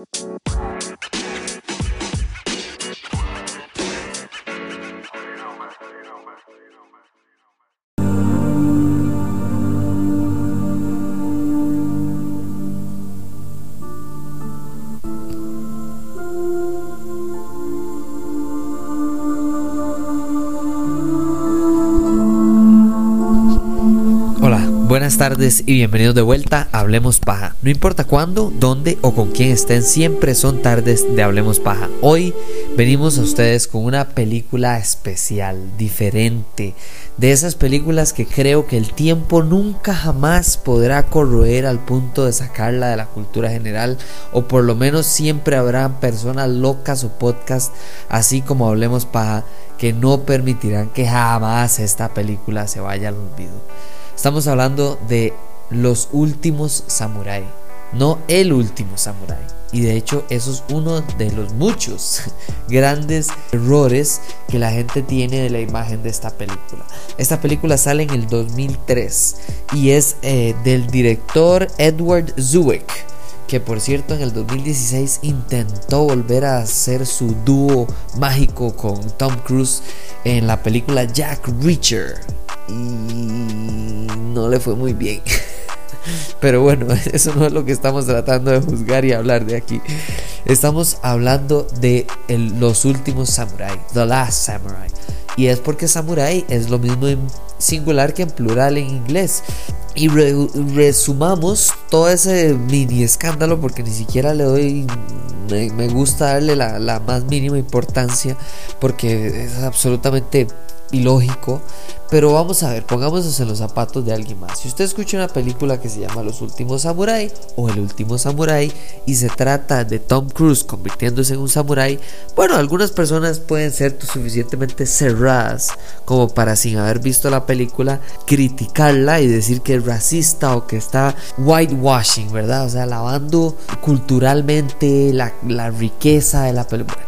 Música tardes y bienvenidos de vuelta a Hablemos Paja. No importa cuándo, dónde o con quién estén, siempre son tardes de Hablemos Paja. Hoy venimos a ustedes con una película especial, diferente, de esas películas que creo que el tiempo nunca jamás podrá corroer al punto de sacarla de la cultura general, o por lo menos siempre habrá personas locas o podcasts, así como Hablemos Paja, que no permitirán que jamás esta película se vaya al olvido. Estamos hablando de los últimos samurai, no el último samurai. Y de hecho eso es uno de los muchos grandes errores que la gente tiene de la imagen de esta película. Esta película sale en el 2003 y es eh, del director Edward Zwick que por cierto en el 2016 intentó volver a hacer su dúo mágico con Tom Cruise en la película Jack Reacher y no le fue muy bien. Pero bueno, eso no es lo que estamos tratando de juzgar y hablar de aquí. Estamos hablando de los últimos samurai, The Last Samurai. Y es porque samurai es lo mismo en singular que en plural en inglés. Y resumamos todo ese mini escándalo porque ni siquiera le doy, me, gusta darle la, la más mínima importancia porque es absolutamente ilógico. Pero vamos a ver, pongámonos en los zapatos de alguien más. Si usted escucha una película que se llama Los Últimos Samurai o El Último Samurai y se trata de Tom Cruise convirtiéndose en un samurai, bueno, algunas personas pueden ser suficientemente cerradas como para sin haber visto la película criticarla y decir que es racista o que está whitewashing, ¿verdad? O sea, lavando culturalmente la, la riqueza de la película.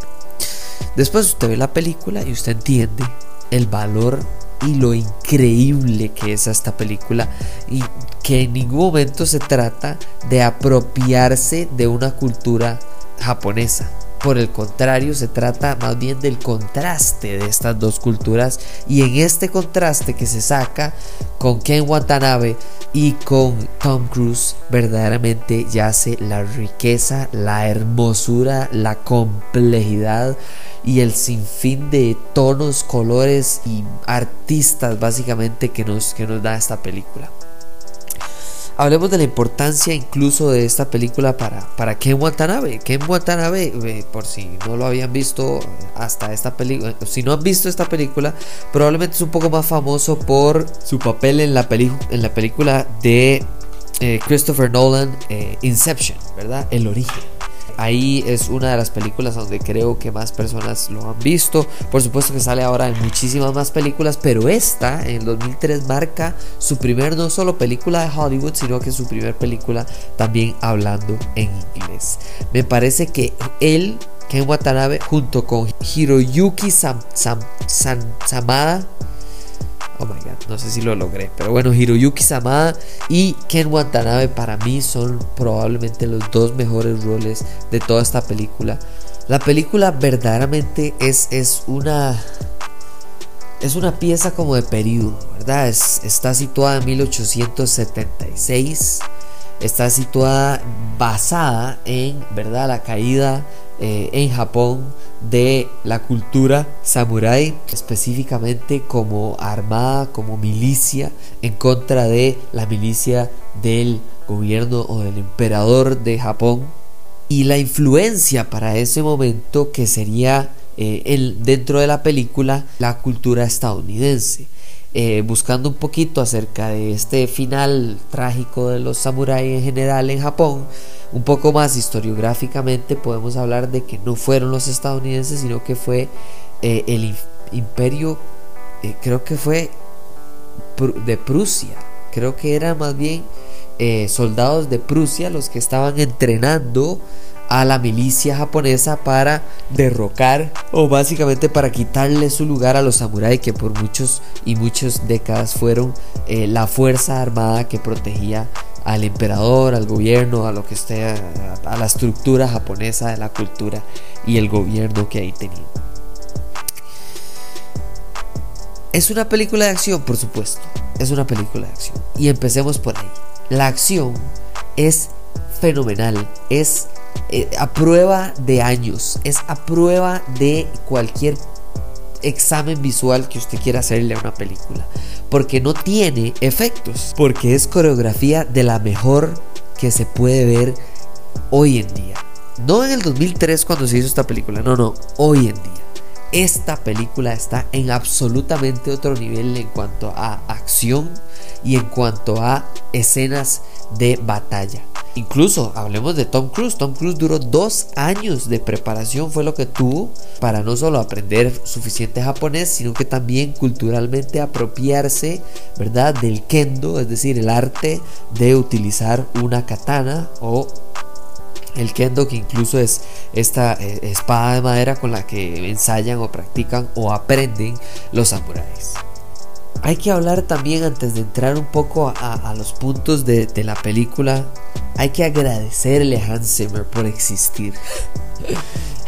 después usted ve la película y usted entiende el valor y lo increíble que es esta película y que en ningún momento se trata de apropiarse de una cultura japonesa. Por el contrario, se trata más bien del contraste de estas dos culturas y en este contraste que se saca con Ken Watanabe y con Tom Cruise verdaderamente yace la riqueza, la hermosura, la complejidad y el sinfín de tonos, colores y artistas básicamente que nos, que nos da esta película. Hablemos de la importancia incluso de esta película para, para Ken Watanabe. Ken Watanabe, eh, por si no lo habían visto hasta esta película, si no han visto esta película, probablemente es un poco más famoso por su papel en la, en la película de eh, Christopher Nolan, eh, Inception, ¿verdad? El origen. Ahí es una de las películas donde creo que más personas lo han visto. Por supuesto que sale ahora en muchísimas más películas, pero esta en 2003 marca su primer no solo película de Hollywood, sino que su primer película también hablando en inglés. Me parece que él Ken Watanabe junto con Hiroyuki Samada Oh my god, no sé si lo logré. Pero bueno, Hiroyuki Samada y Ken Watanabe para mí son probablemente los dos mejores roles de toda esta película. La película verdaderamente es, es una. Es una pieza como de periodo, ¿verdad? está situada en 1876. Está situada basada en, ¿verdad? La caída eh, en Japón de la cultura samurái, específicamente como armada, como milicia en contra de la milicia del gobierno o del emperador de Japón. Y la influencia para ese momento que sería eh, el, dentro de la película la cultura estadounidense. Eh, buscando un poquito acerca de este final trágico de los samuráis en general en Japón, un poco más historiográficamente podemos hablar de que no fueron los estadounidenses, sino que fue eh, el imperio, eh, creo que fue de Prusia, creo que era más bien soldados de Prusia los que estaban entrenando a la milicia japonesa para derrocar o básicamente para quitarle su lugar a los samuráis que por muchos y muchas décadas fueron eh, la fuerza armada que protegía al emperador, al gobierno, a lo que esté, a, la estructura japonesa de la cultura y el gobierno que ahí tenía. Es una película de acción, por supuesto. Es una película de acción. Y empecemos por ahí. La acción es fenomenal. Es eh, a prueba de años. Es a prueba de cualquier examen visual que usted quiera hacerle a una película. Porque no tiene efectos. Porque es coreografía de la mejor que se puede ver hoy en día. No en el 2003 cuando se hizo esta película. No, no. Hoy en día esta película está en absolutamente otro nivel en cuanto a acción y en cuanto a escenas de batalla. Incluso hablemos de Tom Cruise. Tom Cruise duró dos años de preparación, fue lo que tuvo para no solo aprender suficiente japonés, sino que también culturalmente apropiarse, ¿verdad? Del kendo, es decir, el arte de utilizar una katana o el kendo que incluso es esta eh, espada de madera con la que ensayan o practican o aprenden los samuráis. Hay que hablar también antes de entrar un poco a, los puntos de, de, la película. Hay que agradecerle a Hans Zimmer por existir.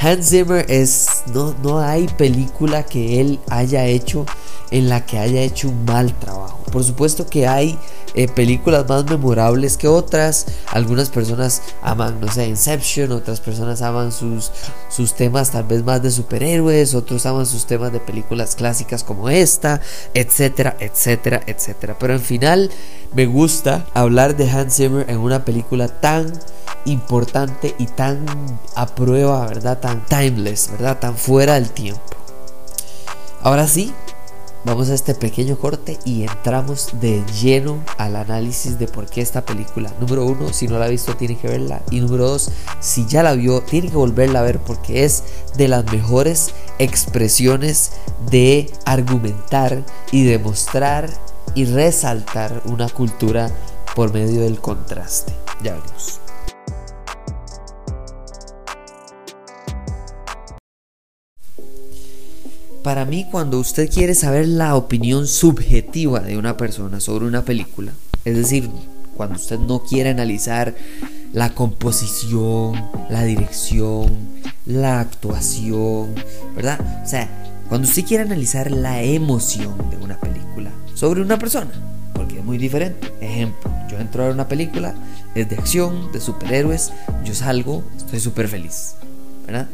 Hans Zimmer es. No, no hay película que él haya hecho en la que haya hecho un mal trabajo. Por supuesto que hay eh, películas más memorables que otras. Algunas personas aman, no sé, Inception, otras personas aman sus, sus temas tal vez más de superhéroes, otros aman sus temas de películas clásicas como esta, etcétera, etcétera, etcétera. Pero en final me gusta hablar de Hans Zimmer en una película tan importante y tan a prueba, ¿verdad? Tan timeless, ¿verdad? Tan fuera del tiempo. Ahora sí, Vamos a este pequeño corte y entramos de lleno al análisis de por qué esta película. Número uno, si no la ha visto, tiene que verla. Y número dos, si ya la vio, tiene que volverla a ver porque es de las mejores expresiones de argumentar y demostrar y resaltar una cultura por medio del contraste. Ya veremos. Para mí, cuando usted quiere saber la opinión subjetiva de una persona sobre una película, es decir, cuando usted no quiere analizar la composición, la dirección, la actuación, ¿verdad? O sea, cuando usted quiere analizar la emoción de una película sobre una persona, porque es muy diferente. Ejemplo, yo entro a una película, es de acción, de superhéroes, yo salgo, estoy súper feliz, ¿verdad?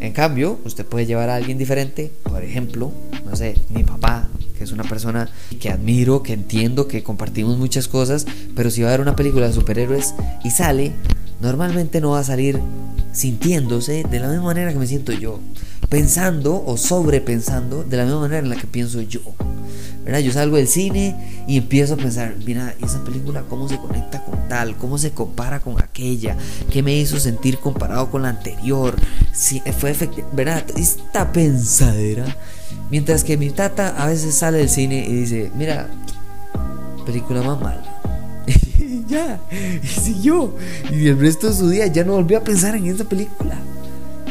En cambio, usted puede llevar a alguien diferente, por ejemplo, no sé, mi papá, que es una persona que admiro, que entiendo, que compartimos muchas cosas, pero si va a ver una película de superhéroes y sale, normalmente no va a salir sintiéndose de la misma manera que me siento yo, pensando o sobrepensando de la misma manera en la que pienso yo. Yo salgo del cine y empiezo a pensar, mira, esa película cómo se conecta con tal, cómo se compara con aquella, qué me hizo sentir comparado con la anterior, si fue efectivo, ¿verdad? Esta pensadera. Mientras que mi tata a veces sale del cine y dice, mira, película más mala. ya, y siguió. Y el resto de su día ya no volvió a pensar en esa película.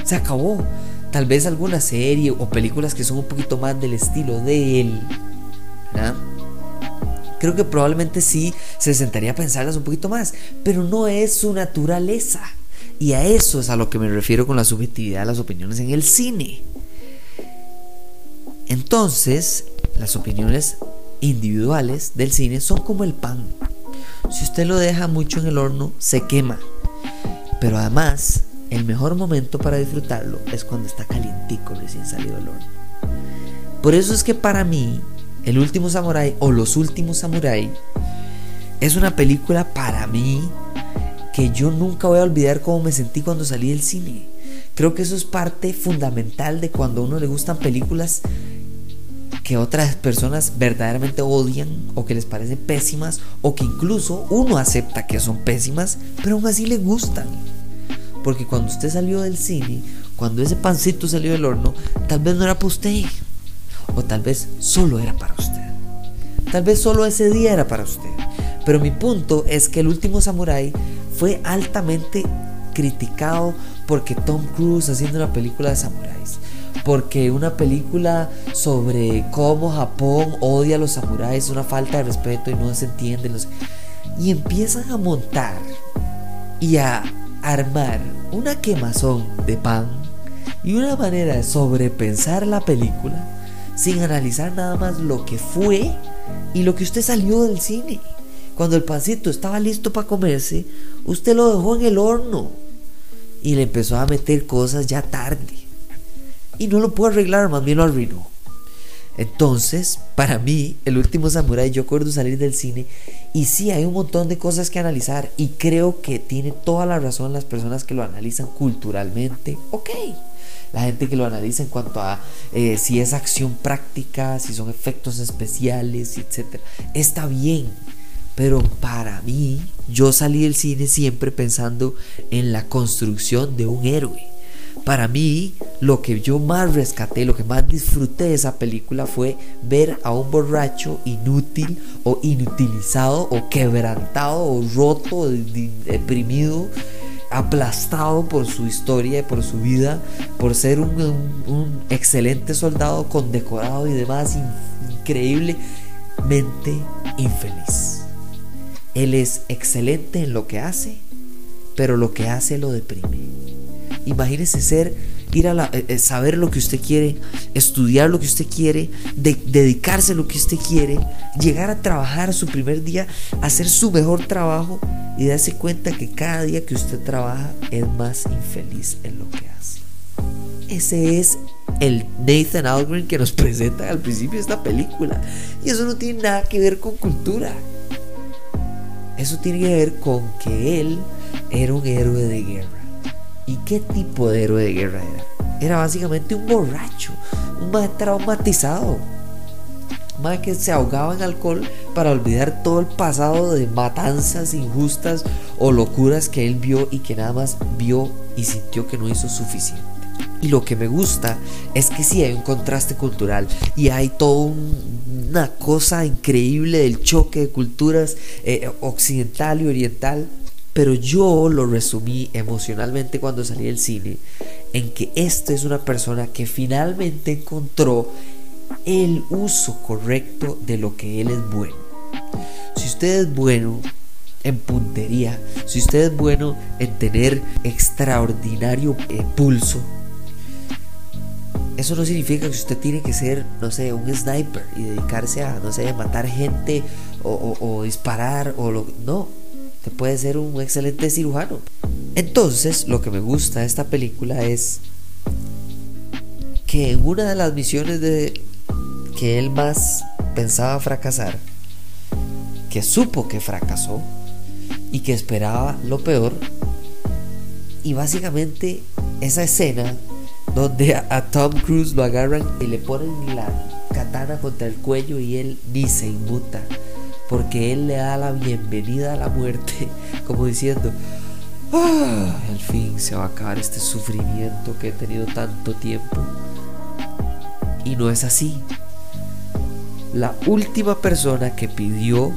Se acabó. Tal vez alguna serie o películas que son un poquito más del estilo de él Creo que probablemente sí se sentaría a pensarlas un poquito más, pero no es su naturaleza. Y a eso es a lo que me refiero con la subjetividad de las opiniones en el cine. Entonces, las opiniones individuales del cine son como el pan. Si usted lo deja mucho en el horno, se quema. Pero además, el mejor momento para disfrutarlo es cuando está calientico recién salido del horno. Por eso es que para mí el último Samurai o Los últimos Samurai es una película para mí que yo nunca voy a olvidar cómo me sentí cuando salí del cine. Creo que eso es parte fundamental de cuando a uno le gustan películas que otras personas verdaderamente odian o que les parecen pésimas o que incluso uno acepta que son pésimas, pero aún así le gustan. Porque cuando usted salió del cine, cuando ese pancito salió del horno, tal vez no era para usted, o tal vez solo era para usted. Tal vez solo ese día era para usted. Pero mi punto es que el último Samurai fue altamente criticado porque Tom Cruise haciendo una película de samuráis. Porque una película sobre cómo Japón odia a los samuráis es una falta de respeto y no se entiende. y empiezan a montar y a armar una quemazón de pan y una manera de sobrepensar la película sin analizar nada más lo que fue y lo que usted salió del cine. Cuando el pancito estaba listo para comerse, usted lo dejó en el horno y le empezó a meter cosas ya tarde. Y no lo pudo arreglar, más bien lo arruinó. Entonces, para mí, el último Samurai, yo acuerdo salir del cine y sí, hay un montón de cosas que analizar y creo que tiene toda la razón las personas que lo analizan culturalmente. Ok, la gente que lo analiza en cuanto a eh, si es acción práctica, si son efectos especiales, etc. Está bien, pero para mí, yo salí del cine siempre pensando en la construcción de un héroe. Para mí, lo que yo más rescaté, lo que más disfruté de esa película fue ver a un borracho inútil o inutilizado o quebrantado o roto, o deprimido, aplastado por su historia y por su vida, por ser un, excelente soldado condecorado y demás, increíblemente infeliz. Él es excelente en lo que hace, pero lo que hace lo deprime. Imagínese ser, ir a eh, eh, saber lo que usted quiere, estudiar lo que usted quiere, dedicarse a lo que usted quiere, llegar a trabajar su primer día, hacer su mejor trabajo y darse cuenta que cada día que usted trabaja es más infeliz en lo que hace. Ese es el Nathan Algren que nos presenta al principio de esta película. Y eso no tiene nada que ver con cultura. Eso tiene que ver con que él era un héroe de guerra. ¿Y qué tipo de héroe de guerra era? Era básicamente un borracho, un más traumatizado. Más que se ahogaba en alcohol para olvidar todo el pasado de matanzas injustas o locuras que él vio y que nada más vio y sintió que no hizo suficiente. Y lo que me gusta es que sí hay un contraste cultural y hay toda una cosa increíble del choque de culturas eh, occidental y oriental. Pero yo lo resumí emocionalmente cuando salí del cine en que esta es una persona que finalmente encontró el uso correcto de lo que él es bueno. Si usted es bueno en puntería, si usted es bueno en tener extraordinario eh, pulso, eso no significa que usted tiene que ser, no sé, un sniper y dedicarse a, no sé, matar gente o, disparar o lo... No, usted puede ser un excelente cirujano. Entonces, lo que me gusta de esta película es que en una de las misiones de que él más pensaba fracasar, que supo que fracasó y que esperaba lo peor, y básicamente esa escena donde a, Tom Cruise lo agarran y le ponen la katana contra el cuello y él ni se inmuta, porque él le da la bienvenida a la muerte, como diciendo, ah, al fin se va a acabar este sufrimiento que he tenido tanto tiempo. Y no es así. La última persona que pidió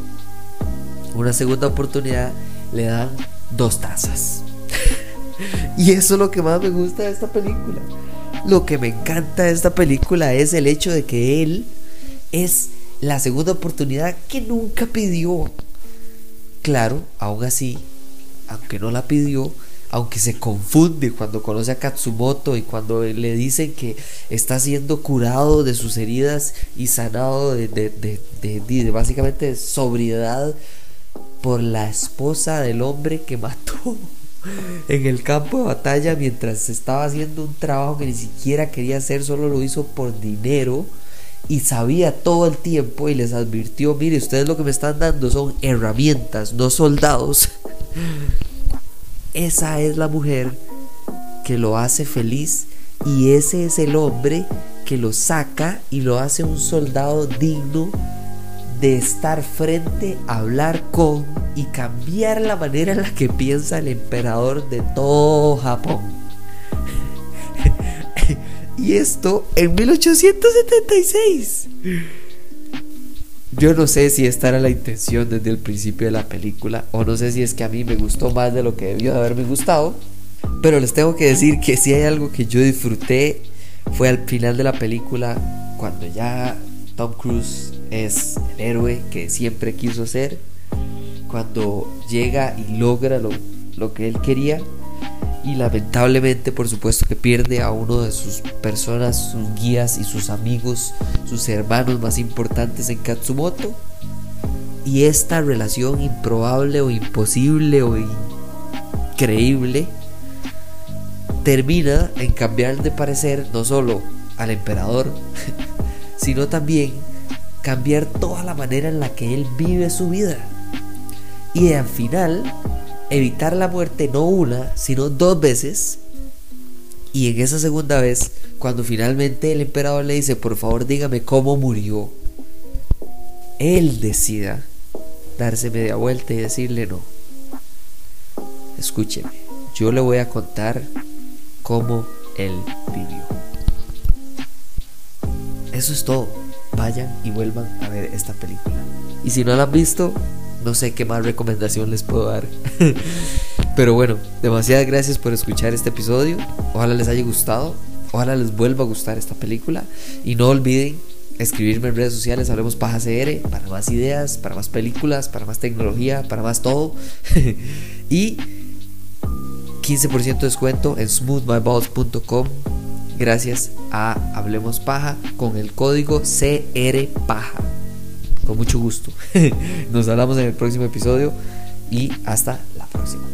una segunda oportunidad le dan dos tazas. y eso es lo que más me gusta de esta película. Lo que me encanta de esta película es el hecho de que él es la segunda oportunidad que nunca pidió. Claro, aún así, aunque no la pidió, aunque se confunde cuando conoce a Katsumoto y cuando le dicen que está siendo curado de sus heridas y sanado de, de básicamente sobriedad por la esposa del hombre que mató en el campo de batalla mientras estaba haciendo un trabajo que ni siquiera quería hacer, solo lo hizo por dinero y sabía todo el tiempo y les advirtió, mire, ustedes lo que me están dando son herramientas, no soldados. Esa es la mujer que lo hace feliz y ese es el hombre que lo saca y lo hace un soldado digno de estar frente, hablar con y cambiar la manera en la que piensa el emperador de todo Japón. Y esto en 1876. Yo no sé si esta era la intención desde el principio de la película o no sé si es que a mí me gustó más de lo que debió de haberme gustado. Pero les tengo que decir que si hay algo que yo disfruté fue al final de la película cuando ya Tom Cruise es el héroe que siempre quiso ser cuando llega y logra lo, lo que él quería y lamentablemente por supuesto que pierde a uno de sus personas, sus guías y sus amigos, sus hermanos más importantes en Katsumoto. Y esta relación improbable o imposible o increíble termina en cambiar de parecer no solo al emperador, sino también cambiar toda la manera en la que él vive su vida. Y al final evitar la muerte no una, sino dos veces. Y en esa segunda vez, cuando finalmente el emperador le dice, por favor dígame cómo murió, él decida darse media vuelta y decirle no. Escúcheme, yo le voy a contar cómo él vivió. Eso es todo. Vayan y vuelvan a ver esta película. Y si no la han visto, no sé qué más recomendación les puedo dar. Pero bueno, demasiadas gracias por escuchar este episodio. Ojalá les haya gustado. Ojalá les vuelva a gustar esta película. Y no olviden escribirme en redes sociales, hablemos paja CR, para más ideas, para más películas, para más tecnología, para más todo. y 15% de descuento en smoothmyballs.com gracias a Hablemos Paja con el código CR Paja. Con mucho gusto. Nos hablamos en el próximo episodio y hasta la próxima.